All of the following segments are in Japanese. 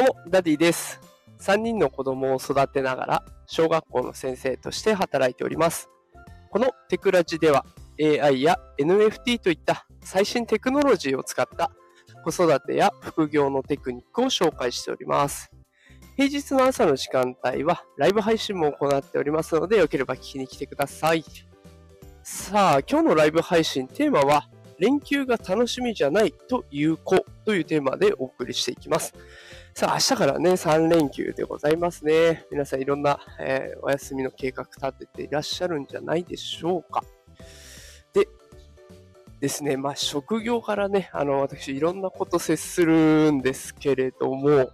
どうも、ダディです。3人の子供を育てながら、小学校の先生として働いております。このテクラジでは、AI や NFT といった最新テクノロジーを使った子育てや副業のテクニックを紹介しております。平日の朝の時間帯はライブ配信も行っておりますので、よければ聞きに来てください。さあ、今日のライブ配信テーマは、連休が楽しみじゃないという子というテーマでお送りしていきます。さあ、明日からね、3連休でございますね。皆さんいろんな、えーお休みの計画立てていらっしゃるんじゃないでしょうか。で、ですね、まあ、職業からね、あの、私いろんなこと接するんですけれども、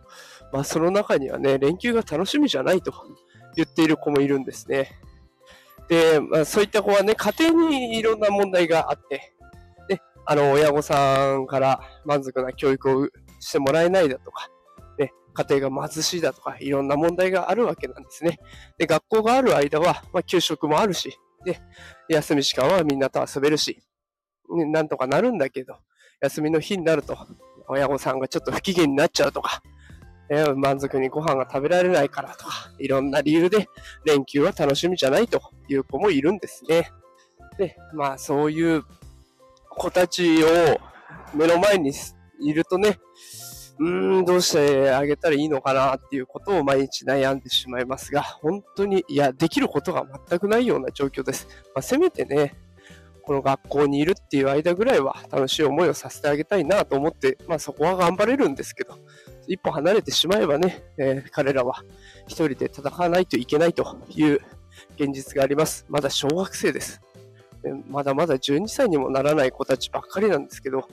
まあ、その中にはね、連休が楽しみじゃないと言っている子もいるんですね。で、まあ、そういった子はね、家庭にいろんな問題があって、で、あの、親御さんから満足な教育をしてもらえないだとか、家庭が貧しいだとか、いろんな問題があるわけなんですね。で、学校がある間は、まあ、給食もあるし、で、休み時間はみんなと遊べるし、ねなんとかなるんだけど、休みの日になると、親御さんがちょっと不機嫌になっちゃうとか、えー満足にご飯が食べられないからとか、いろんな理由で連休は楽しみじゃないという子もいるんですね。で、まあそういう子たちを目の前にいるとね、うーん、どうしてあげたらいいのかなっていうことを毎日悩んでしまいますが、本当に、いや、できることが全くないような状況です。まあ、せめてね、この学校にいるっていう間ぐらいは楽しい思いをさせてあげたいなと思って、まあそこは頑張れるんですけど、一歩離れてしまえばね、えー彼らは一人で戦わないといけないという現実があります。まだ小学生です。まだまだ12歳にもならない子たちばっかりなんですけど、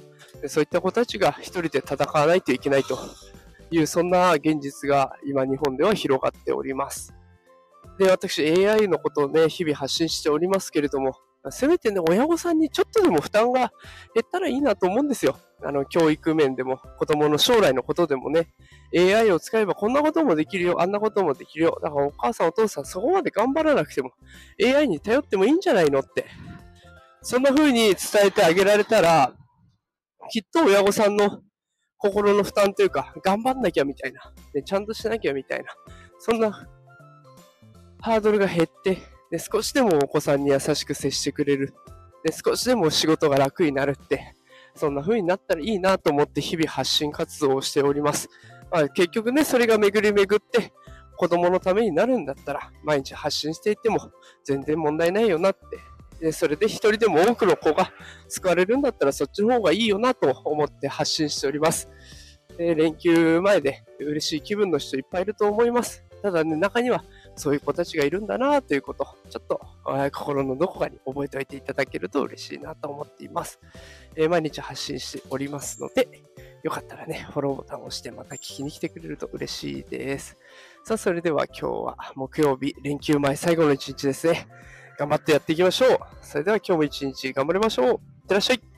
そういった子たちが一人で戦わないといけないという、そんな現実が今日本では広がっております。で、私 AI のことをね、日々発信しておりますけれども、せめてね、親御さんにちょっとでも負担が減ったらいいなと思うんですよ。あの、教育面でも、子供の将来のことでもね、AI を使えばこんなこともできるよ、あんなこともできるよ。だからお母さんお父さんそこまで頑張らなくても AI に頼ってもいいんじゃないのって。そんな風に伝えてあげられたら、きっと親御さんの心の負担というか、頑張んなきゃみたいな、ね、ちゃんとしなきゃみたいな、そんなハードルが減って、で少しでもお子さんに優しく接してくれる。で少しでも仕事が楽になるって、そんな風になったらいいなと思って日々発信活動をしております。まあ、結局ね、それが巡り巡って子供のためになるんだったら、毎日発信していっても全然問題ないよなって。でそれで一人でも多くの子が救われるんだったらそっちの方がいいよなと思って発信しております。で連休前で嬉しい気分の人いっぱいいると思います。ただね、中にはそういう子たちがいるんだなということ、ちょっと心のどこかに覚えておいていただけると嬉しいなと思っています。えー毎日発信しておりますので、よかったらね、フォローボタンを押してまた聞きに来てくれると嬉しいです。さあ、それでは今日は木曜日、連休前最後の一日ですね。頑張ってやっていきましょう。それでは今日も一日頑張りましょう。いってらっしゃい。